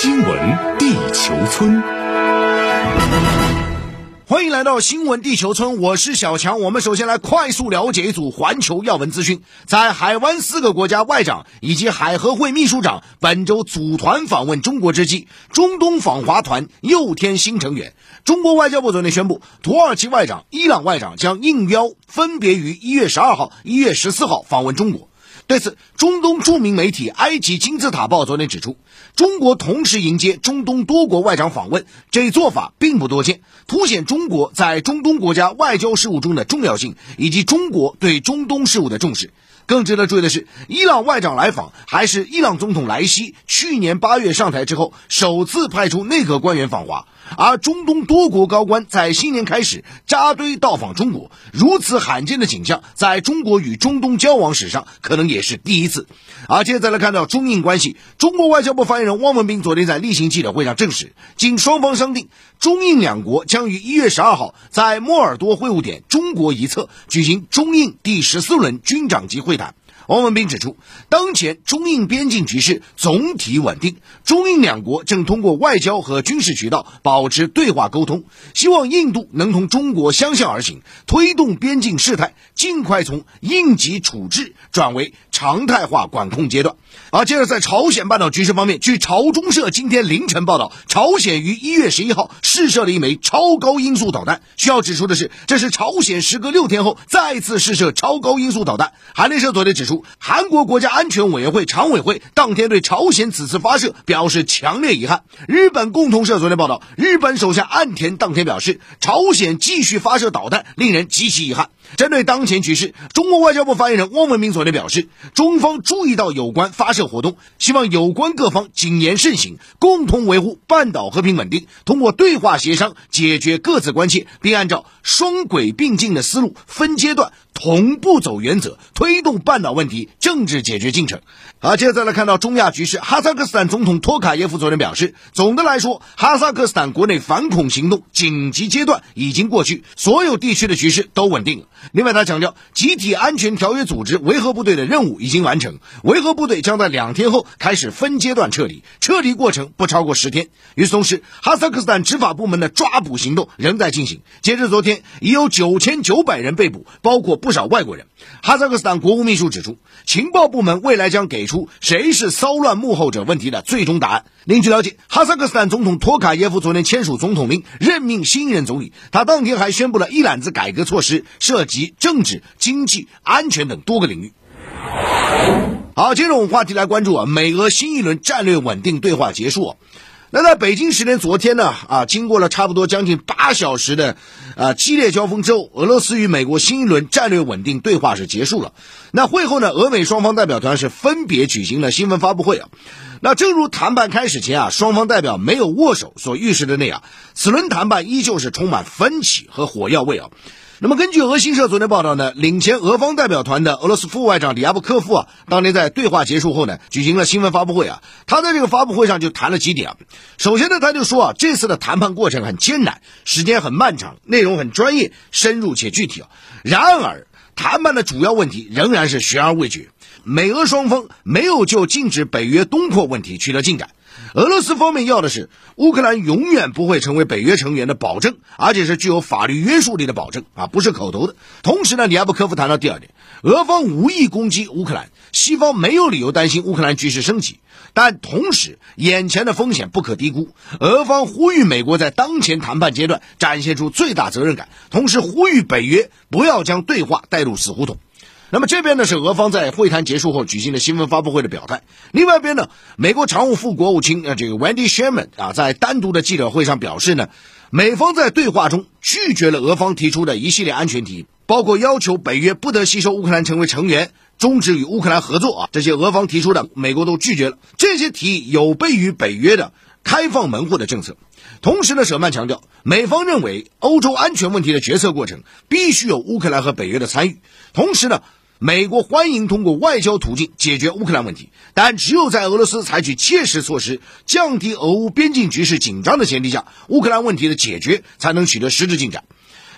新闻地球村，欢迎来到新闻地球村，我是小强。我们首先来快速了解一组环球要闻资讯。在海湾四个国家外长以及海合会秘书长本周组团访问中国之际，中东访华团又添新成员。中国外交部昨天宣布，土耳其外长、伊朗外长将应邀分别于一月十二号、一月十四号访问中国。对此，中东著名媒体《埃及金字塔报》昨天指出，中国同时迎接中东多国外长访问，这一做法并不多见，凸显中国在中东国家外交事务中的重要性，以及中国对中东事务的重视。更值得注意的是，伊朗外长来访还是伊朗总统莱西去年八月上台之后首次派出内阁官员访华，而中东多国高官在新年开始扎堆到访中国，如此罕见的景象，在中国与中东交往史上可能也是第一次。而接着来看到中印关系，中国外交部发言人汪文斌昨天在例行记者会上证实，经双方商定，中印两国将于一月十二号在莫尔多会晤点中国一侧举行中印第十四轮军长级会谈。王文斌指出，当前中印边境局势总体稳定，中印两国正通过外交和军事渠道保持对话沟通，希望印度能同中国相向而行，推动边境事态尽快从应急处置转为常态化管控阶段。而接着在朝鲜半岛局势方面，据朝中社今天凌晨报道，朝鲜于一月十一号试射了一枚超高音速导弹。需要指出的是，这是朝鲜时隔六天后再次试射超高音速导弹。韩联社昨天指出。韩国国家安全委员会常委会当天对朝鲜此次发射表示强烈遗憾。日本共同社昨天报道，日本首相岸田当天表示，朝鲜继续发射导弹令人极其遗憾。针对当前局势，中国外交部发言人汪文斌昨天表示，中方注意到有关发射活动，希望有关各方谨言慎行，共同维护半岛和平稳定，通过对话协商解决各自关切，并按照双轨并进的思路，分阶段同步走原则，推动半岛问题政治解决进程。好，接着再来看到中亚局势，哈萨克斯坦总统托卡耶夫昨天表示，总的来说，哈萨克斯坦国内反恐行动紧急阶段已经过去，所有地区的局势都稳定了。另外，他强调，集体安全条约组织维和部队的任务已经完成，维和部队将在两天后开始分阶段撤离，撤离过程不超过十天。与此同时，哈萨克斯坦执法部门的抓捕行动仍在进行。截至昨天，已有九千九百人被捕，包括不少外国人。哈萨克斯坦国务秘书指出，情报部门未来将给出谁是骚乱幕后者问题的最终答案。另据了解，哈萨克斯坦总统托卡耶夫昨天签署总统令，任命新任总理。他当天还宣布了一揽子改革措施，涉及政治、经济、安全等多个领域。好，接着我们话题来关注啊，美俄新一轮战略稳定对话结束。那在北京时间昨天呢，啊，经过了差不多将近八小时的，啊激烈交锋之后，俄罗斯与美国新一轮战略稳定对话是结束了。那会后呢，俄美双方代表团是分别举行了新闻发布会啊。那正如谈判开始前啊，双方代表没有握手所预示的那样，此轮谈判依旧是充满分歧和火药味啊。那么，根据俄新社昨天报道呢，领衔俄方代表团的俄罗斯副外长里亚布科夫啊，当天在对话结束后呢，举行了新闻发布会啊。他在这个发布会上就谈了几点啊。首先呢，他就说啊，这次的谈判过程很艰难，时间很漫长，内容很专业、深入且具体啊。然而，谈判的主要问题仍然是悬而未决，美俄双方没有就禁止北约东扩问题取得进展。俄罗斯方面要的是乌克兰永远不会成为北约成员的保证，而且是具有法律约束力的保证啊，不是口头的。同时呢，里亚布科夫谈到第二点，俄方无意攻击乌克兰，西方没有理由担心乌克兰局势升级，但同时眼前的风险不可低估。俄方呼吁美国在当前谈判阶段展现出最大责任感，同时呼吁北约不要将对话带入死胡同。那么这边呢是俄方在会谈结束后举行的新闻发布会的表态。另外一边呢，美国常务副国务卿呃这个 Wendy Sherman 啊，在单独的记者会上表示呢，美方在对话中拒绝了俄方提出的一系列安全提议，包括要求北约不得吸收乌克兰成为成员、终止与乌克兰合作啊，这些俄方提出的，美国都拒绝了。这些提议有悖于北约的开放门户的政策。同时呢，舍曼强调，美方认为欧洲安全问题的决策过程必须有乌克兰和北约的参与。同时呢。美国欢迎通过外交途径解决乌克兰问题，但只有在俄罗斯采取切实措施，降低俄乌边境局势紧张的前提下，乌克兰问题的解决才能取得实质进展。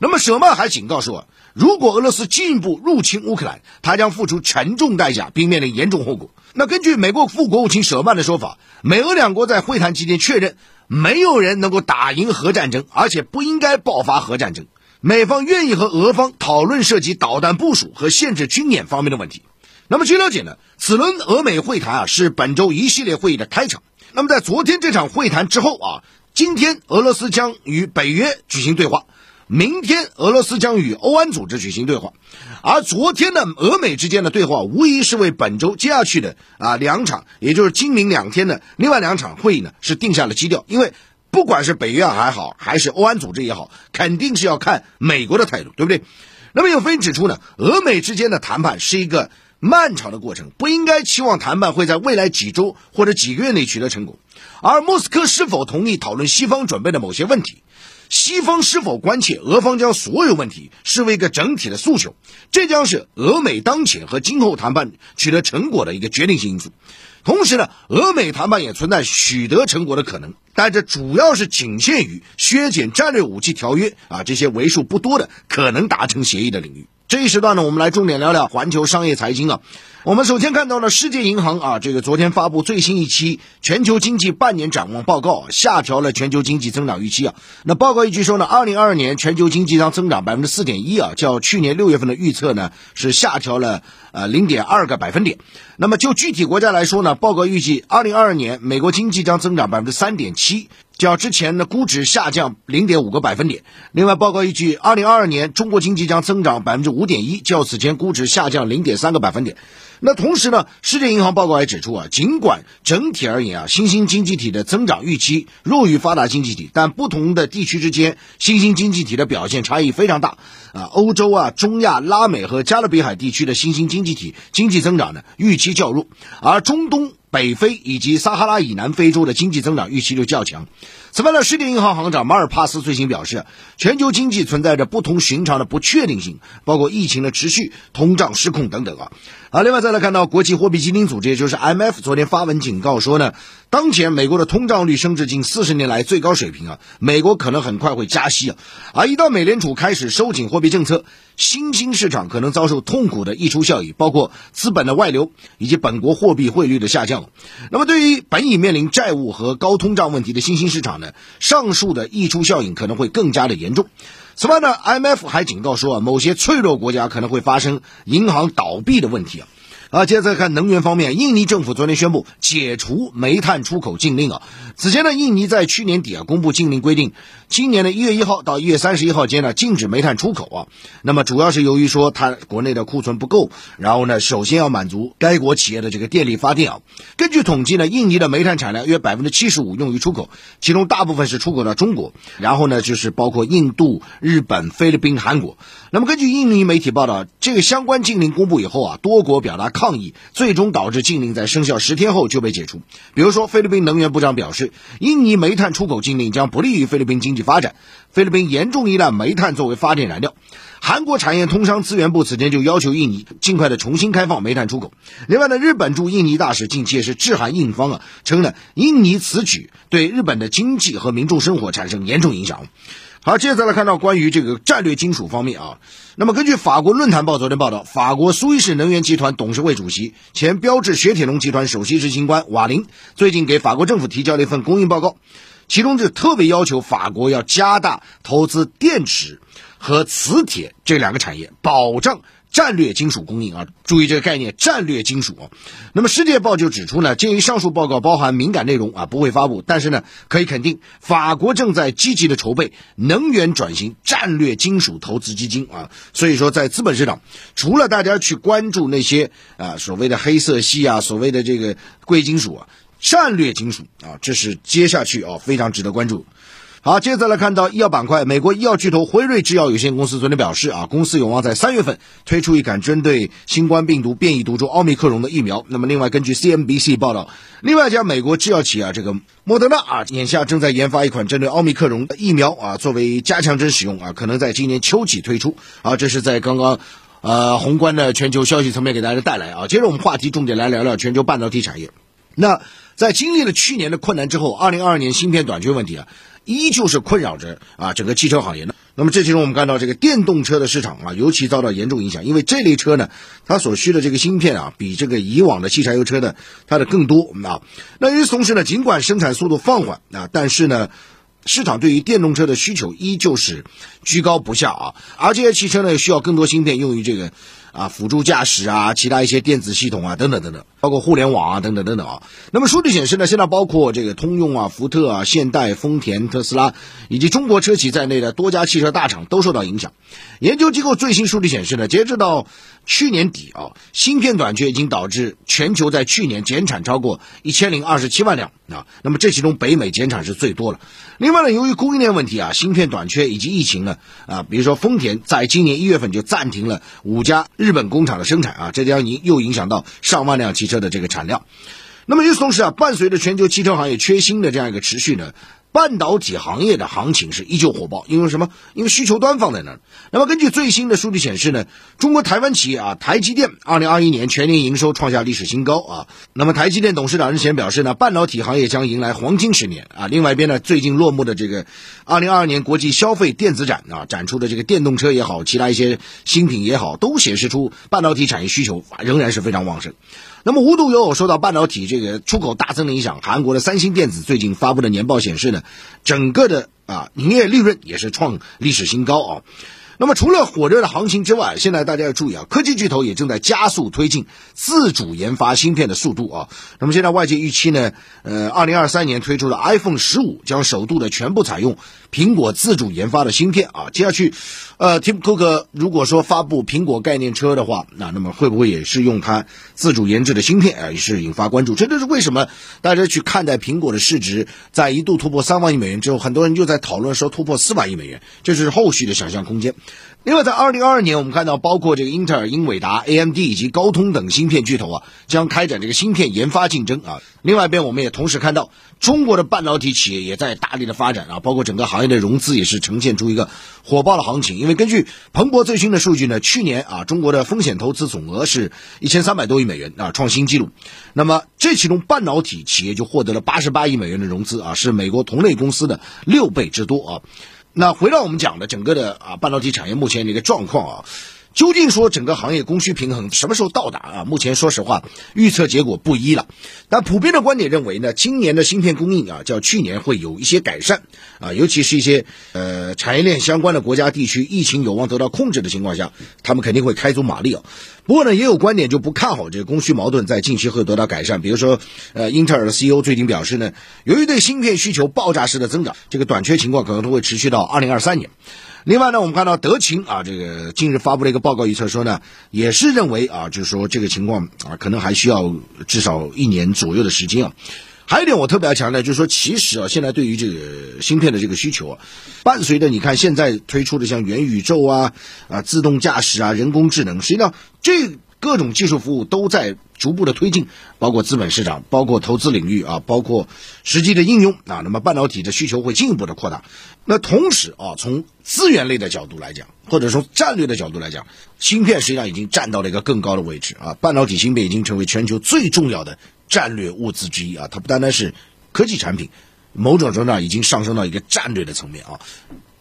那么舍曼还警告说，如果俄罗斯进一步入侵乌克兰，他将付出沉重代价，并面临严重后果。那根据美国副国务卿舍曼的说法，美俄两国在会谈期间确认，没有人能够打赢核战争，而且不应该爆发核战争。美方愿意和俄方讨论涉及导弹部署和限制军演方面的问题。那么据了解呢，此轮俄美会谈啊是本周一系列会议的开场。那么在昨天这场会谈之后啊，今天俄罗斯将与北约举行对话。明天，俄罗斯将与欧安组织举行对话，而昨天的俄美之间的对话，无疑是为本周接下去的啊两场，也就是今明两天的另外两场会议呢，是定下了基调。因为不管是北约还好，还是欧安组织也好，肯定是要看美国的态度，对不对？那么有分析指出呢，俄美之间的谈判是一个漫长的过程，不应该期望谈判会在未来几周或者几个月内取得成果。而莫斯科是否同意讨论西方准备的某些问题？西方是否关切俄方将所有问题视为一个整体的诉求？这将是俄美当前和今后谈判取得成果的一个决定性因素。同时呢，俄美谈判也存在取得成果的可能，但这主要是仅限于削减战略武器条约啊这些为数不多的可能达成协议的领域。这一时段呢，我们来重点聊聊环球商业财经啊。我们首先看到了世界银行啊，这个昨天发布最新一期全球经济半年展望报告，下调了全球经济增长预期啊。那报告一句说呢，二零二二年全球经济将增长百分之四点一啊，较去年六月份的预测呢是下调了呃零点二个百分点。那么就具体国家来说呢，报告预计二零二二年美国经济将增长百分之三点七。较之前的估值下降零点五个百分点。另外，报告依据，二零二二年中国经济将增长百分之五点一，较此前估值下降零点三个百分点。那同时呢，世界银行报告也指出啊，尽管整体而言啊，新兴经济体的增长预期弱于发达经济体，但不同的地区之间新兴经济体的表现差异非常大啊。欧洲啊、中亚、拉美和加勒比海地区的新兴经济体经济增长呢预期较弱，而中东。北非以及撒哈拉以南非洲的经济增长预期就较强。此外呢，世界银行行长马尔帕斯最新表示，全球经济存在着不同寻常的不确定性，包括疫情的持续、通胀失控等等啊。啊，另外再来看到国际货币基金组织，也就是 IMF，昨天发文警告说呢，当前美国的通胀率升至近四十年来最高水平啊，美国可能很快会加息啊。而一到美联储开始收紧货币政策，新兴市场可能遭受痛苦的溢出效应，包括资本的外流以及本国货币汇率的下降。那么，对于本已面临债务和高通胀问题的新兴市场呢，上述的溢出效应可能会更加的严重。此外呢，IMF 还警告说啊，某些脆弱国家可能会发生银行倒闭的问题啊。啊，接着再看能源方面，印尼政府昨天宣布解除煤炭出口禁令啊。此前呢，印尼在去年底啊公布禁令规定，今年的一月一号到一月三十一号间呢禁止煤炭出口啊。那么主要是由于说它国内的库存不够，然后呢，首先要满足该国企业的这个电力发电啊。根据统计呢，印尼的煤炭产量约百分之七十五用于出口，其中大部分是出口到中国，然后呢就是包括印度、日本、菲律宾、韩国。那么根据印尼媒体报道，这个相关禁令公布以后啊，多国表达抗议，最终导致禁令在生效十天后就被解除。比如说，菲律宾能源部长表示，印尼煤炭出口禁令将不利于菲律宾经济发展。菲律宾严重依赖煤炭作为发电燃料。韩国产业通商资源部此前就要求印尼尽快的重新开放煤炭出口。另外呢，日本驻印尼大使近期也是致函印方啊，称呢，印尼此举对日本的经济和民众生活产生严重影响。好，接着再来看到关于这个战略金属方面啊。那么根据法国论坛报昨天报道，法国苏伊士能源集团董事会主席、前标致雪铁龙集团首席执行官瓦林最近给法国政府提交了一份供应报告，其中就特别要求法国要加大投资电池和磁铁这两个产业，保障。战略金属供应啊，注意这个概念，战略金属。那么《世界报》就指出呢，鉴于上述报告包含敏感内容啊，不会发布。但是呢，可以肯定，法国正在积极的筹备能源转型战略金属投资基金啊。所以说，在资本市场，除了大家去关注那些啊所谓的黑色系啊，所谓的这个贵金属啊，战略金属啊，这是接下去啊非常值得关注。好，接着来看到医药板块，美国医药巨头辉瑞制药有限公司昨天表示啊，公司有望在三月份推出一款针对新冠病毒变异毒株奥密克戎的疫苗。那么，另外根据 CNBC 报道，另外一家美国制药企业啊，这个莫德纳啊，眼下正在研发一款针对奥密克戎的疫苗啊，作为加强针使用啊，可能在今年秋季推出啊。这是在刚刚呃宏观的全球消息层面给大家带来啊。接着我们话题重点来聊聊全球半导体产业。那在经历了去年的困难之后，二零二二年芯片短缺问题啊。依旧是困扰着啊整个汽车行业呢。那么这其中我们看到这个电动车的市场啊，尤其遭到严重影响，因为这类车呢，它所需的这个芯片啊，比这个以往的汽柴油车呢，它的更多啊。那与此同时呢，尽管生产速度放缓啊，但是呢，市场对于电动车的需求依旧是居高不下啊。而这些汽车呢，需要更多芯片用于这个。啊，辅助驾驶啊，其他一些电子系统啊，等等等等，包括互联网啊，等等等等啊。那么数据显示呢，现在包括这个通用啊、福特啊、现代、丰田、特斯拉以及中国车企在内的多家汽车大厂都受到影响。研究机构最新数据显示呢，截止到去年底啊，芯片短缺已经导致全球在去年减产超过一千零二十七万辆啊。那么这其中北美减产是最多了。另外呢，由于供应链问题啊，芯片短缺以及疫情呢啊，比如说丰田在今年一月份就暂停了五家。日本工厂的生产啊，这将影又影响到上万辆汽车的这个产量。那么与此同时啊，伴随着全球汽车行业缺芯的这样一个持续呢。半导体行业的行情是依旧火爆，因为什么？因为需求端放在那儿。那么根据最新的数据显示呢，中国台湾企业啊，台积电二零二一年全年营收创下历史新高啊。那么台积电董事长日前表示呢，半导体行业将迎来黄金十年啊。另外一边呢，最近落幕的这个二零二二年国际消费电子展啊，展出的这个电动车也好，其他一些新品也好，都显示出半导体产业需求仍然是非常旺盛。那么无独有偶，受到半导体这个出口大增的影响，韩国的三星电子最近发布的年报显示呢，整个的啊营业利润也是创历史新高啊。那么除了火热的行情之外，现在大家要注意啊，科技巨头也正在加速推进自主研发芯片的速度啊。那么现在外界预期呢，呃，二零二三年推出的 iPhone 十五将首度的全部采用苹果自主研发的芯片啊。接下去，呃，Tim Cook 如果说发布苹果概念车的话，那那么会不会也是用它自主研制的芯片啊？也是引发关注。这就是为什么大家去看待苹果的市值在一度突破三万亿美元之后，很多人就在讨论说突破四万亿美元，这是后续的想象空间。另外，在二零二二年，我们看到包括这个英特尔、英伟达、AMD 以及高通等芯片巨头啊，将开展这个芯片研发竞争啊。另外一边，我们也同时看到中国的半导体企业也在大力的发展啊，包括整个行业的融资也是呈现出一个火爆的行情。因为根据彭博最新的数据呢，去年啊，中国的风险投资总额是一千三百多亿美元啊，创新纪录。那么这其中半导体企业就获得了八十八亿美元的融资啊，是美国同类公司的六倍之多啊。那回到我们讲的整个的啊半导体产业目前的一个状况啊，究竟说整个行业供需平衡什么时候到达啊？目前说实话预测结果不一了。但普遍的观点认为呢，今年的芯片供应啊，较去年会有一些改善啊，尤其是一些呃产业链相关的国家地区，疫情有望得到控制的情况下，他们肯定会开足马力啊。不过呢，也有观点就不看好这个供需矛盾在近期会得到改善。比如说，呃，英特尔的 CEO 最近表示呢，由于对芯片需求爆炸式的增长，这个短缺情况可能都会持续到二零二三年。另外呢，我们看到德勤啊，这个近日发布了一个报告预测说呢，也是认为啊，就是说这个情况啊，可能还需要至少一年左右的时间啊。还有一点我特别要强调，就是说，其实啊，现在对于这个芯片的这个需求啊，伴随着你看现在推出的像元宇宙啊、啊自动驾驶啊、人工智能，实际上这各种技术服务都在逐步的推进，包括资本市场、包括投资领域啊、包括实际的应用啊，那么半导体的需求会进一步的扩大。那同时啊，从资源类的角度来讲，或者说战略的角度来讲，芯片实际上已经站到了一个更高的位置啊，半导体芯片已经成为全球最重要的。战略物资之一啊，它不单单是科技产品，某种程度上已经上升到一个战略的层面啊。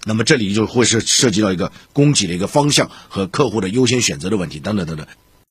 那么这里就会是涉及到一个供给的一个方向和客户的优先选择的问题等等等等。